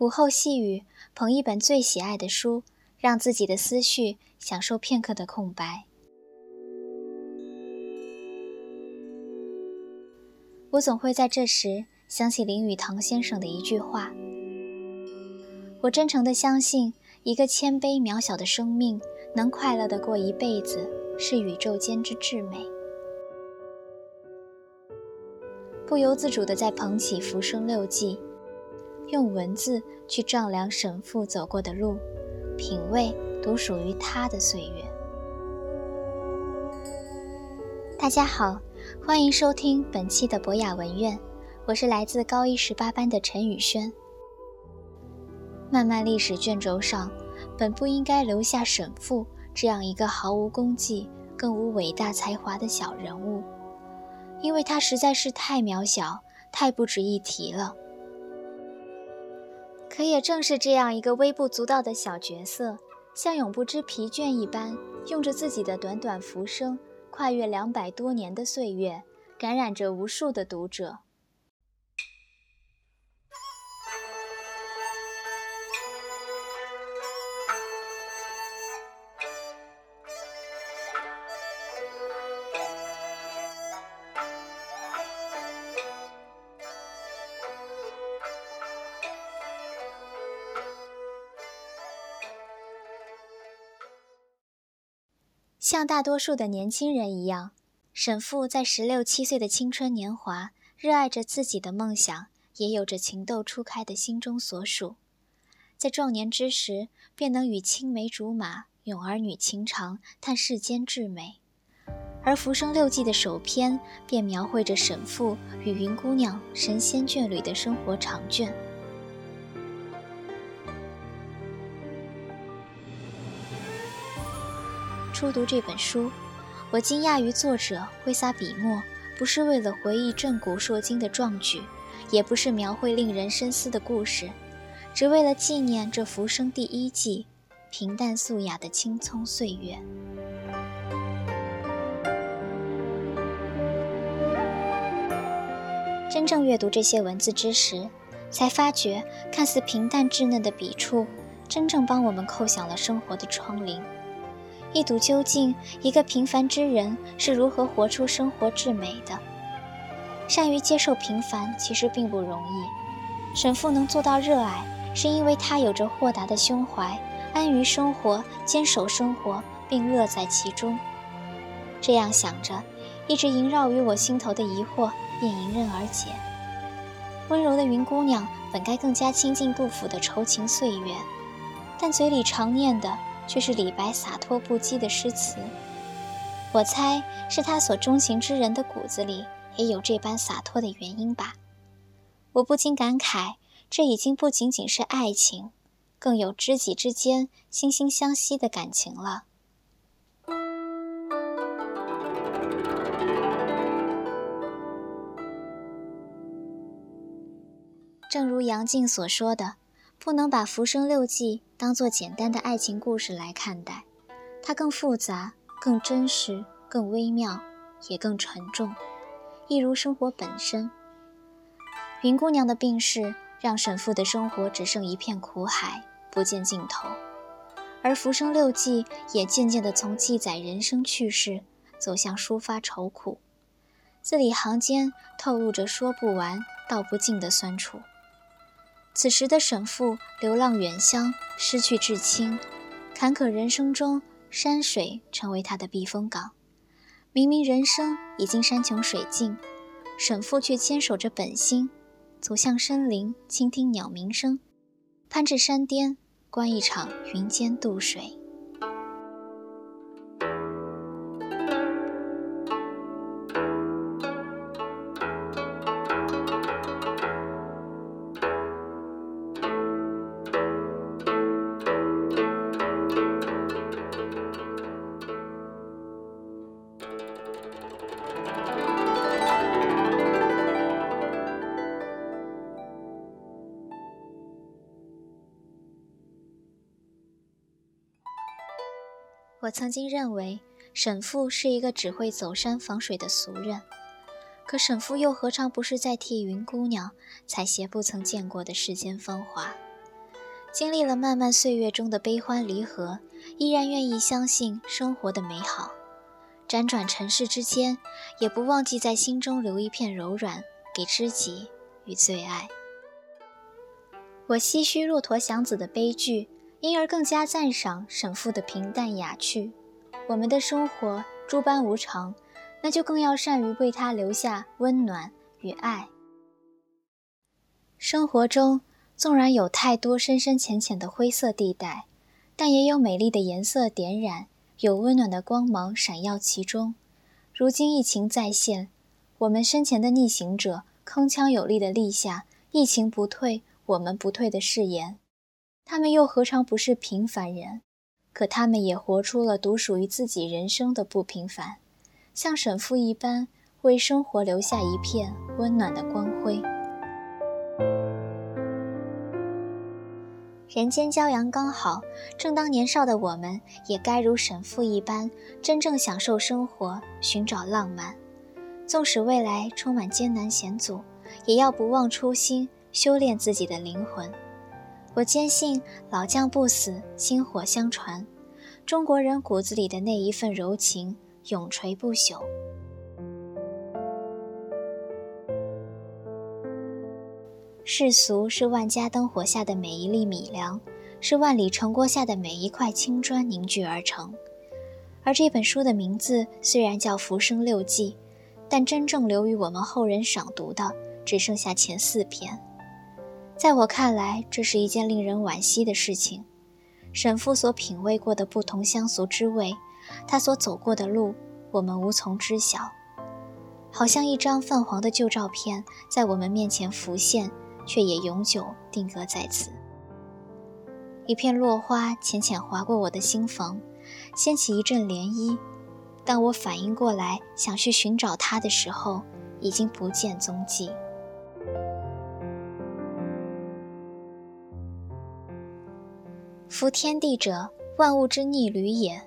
午后细雨，捧一本最喜爱的书，让自己的思绪享受片刻的空白。我总会在这时想起林语堂先生的一句话：“我真诚地相信，一个谦卑渺小的生命能快乐地过一辈子，是宇宙间之至美。”不由自主地在捧起《浮生六记》。用文字去丈量沈复走过的路，品味独属于他的岁月。大家好，欢迎收听本期的博雅文苑，我是来自高一十八班的陈宇轩。漫漫历史卷轴上，本不应该留下沈复这样一个毫无功绩、更无伟大才华的小人物，因为他实在是太渺小、太不值一提了。可也正是这样一个微不足道的小角色，像永不知疲倦一般，用着自己的短短浮生，跨越两百多年的岁月，感染着无数的读者。像大多数的年轻人一样，沈复在十六七岁的青春年华，热爱着自己的梦想，也有着情窦初开的心中所属。在壮年之时，便能与青梅竹马，咏儿女情长，叹世间至美。而《浮生六记》的首篇，便描绘着沈复与云姑娘神仙眷侣的生活长卷。初读这本书，我惊讶于作者挥洒笔墨，不是为了回忆震古烁今的壮举，也不是描绘令人深思的故事，只为了纪念这浮生第一季，平淡素雅的青葱岁月。真正阅读这些文字之时，才发觉，看似平淡稚嫩的笔触，真正帮我们扣响了生活的窗棂。一睹究竟，一个平凡之人是如何活出生活至美的。善于接受平凡，其实并不容易。沈复能做到热爱，是因为他有着豁达的胸怀，安于生活，坚守生活，并乐在其中。这样想着，一直萦绕于我心头的疑惑便迎刃而解。温柔的云姑娘本该更加亲近杜甫的愁情岁月，但嘴里常念的。却是李白洒脱不羁的诗词，我猜是他所钟情之人的骨子里也有这般洒脱的原因吧。我不禁感慨，这已经不仅仅是爱情，更有知己之间惺惺相惜的感情了。正如杨静所说的。不能把《浮生六记》当作简单的爱情故事来看待，它更复杂、更真实、更微妙，也更沉重，一如生活本身。云姑娘的病逝，让沈复的生活只剩一片苦海，不见尽头；而《浮生六记》也渐渐地从记载人生趣事，走向抒发愁苦，字里行间透露着说不完、道不尽的酸楚。此时的沈父流浪远乡，失去至亲，坎坷人生中，山水成为他的避风港。明明人生已经山穷水尽，沈父却坚守着本心，走向森林，倾听鸟鸣声，攀至山巅，观一场云间渡水。我曾经认为沈父是一个只会走山访水的俗人，可沈父又何尝不是在替云姑娘采撷不曾见过的世间芳华？经历了漫漫岁月中的悲欢离合，依然愿意相信生活的美好。辗转尘世之间，也不忘记在心中留一片柔软给知己与最爱。我唏嘘骆驼祥子的悲剧，因而更加赞赏沈复的平淡雅趣。我们的生活诸般无常，那就更要善于为他留下温暖与爱。生活中纵然有太多深深浅浅的灰色地带，但也有美丽的颜色点染。有温暖的光芒闪耀其中。如今疫情再现，我们身前的逆行者铿锵有力地立下“疫情不退，我们不退”的誓言。他们又何尝不是平凡人？可他们也活出了独属于自己人生的不平凡，像沈父一般，为生活留下一片温暖的光辉。人间骄阳刚好，正当年少的我们，也该如沈父一般，真正享受生活，寻找浪漫。纵使未来充满艰难险阻，也要不忘初心，修炼自己的灵魂。我坚信老将不死，薪火相传，中国人骨子里的那一份柔情，永垂不朽。世俗是万家灯火下的每一粒米粮，是万里城郭下的每一块青砖凝聚而成。而这本书的名字虽然叫《浮生六记》，但真正留于我们后人赏读的只剩下前四篇。在我看来，这是一件令人惋惜的事情。沈父所品味过的不同乡俗之味，他所走过的路，我们无从知晓。好像一张泛黄的旧照片在我们面前浮现。却也永久定格在此。一片落花浅浅划过我的心房，掀起一阵涟漪。当我反应过来想去寻找它的时候，已经不见踪迹。夫天地者，万物之逆旅也；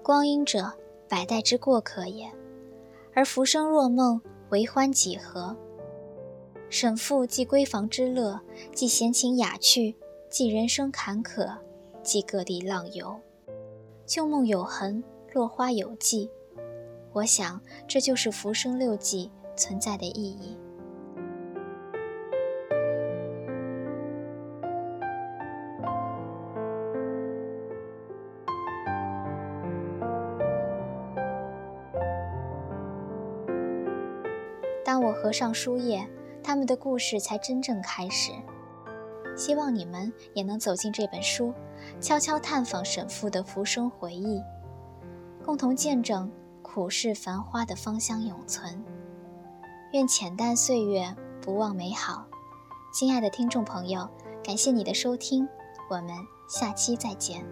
光阴者，百代之过客也。而浮生若梦，为欢几何？沈复既闺房之乐，既闲情雅趣，既人生坎坷，既各地浪游。旧梦有痕，落花有迹。我想，这就是《浮生六记》存在的意义。合上书页。他们的故事才真正开始。希望你们也能走进这本书，悄悄探访沈复的浮生回忆，共同见证苦世繁花的芳香永存。愿浅淡岁月不忘美好。亲爱的听众朋友，感谢你的收听，我们下期再见。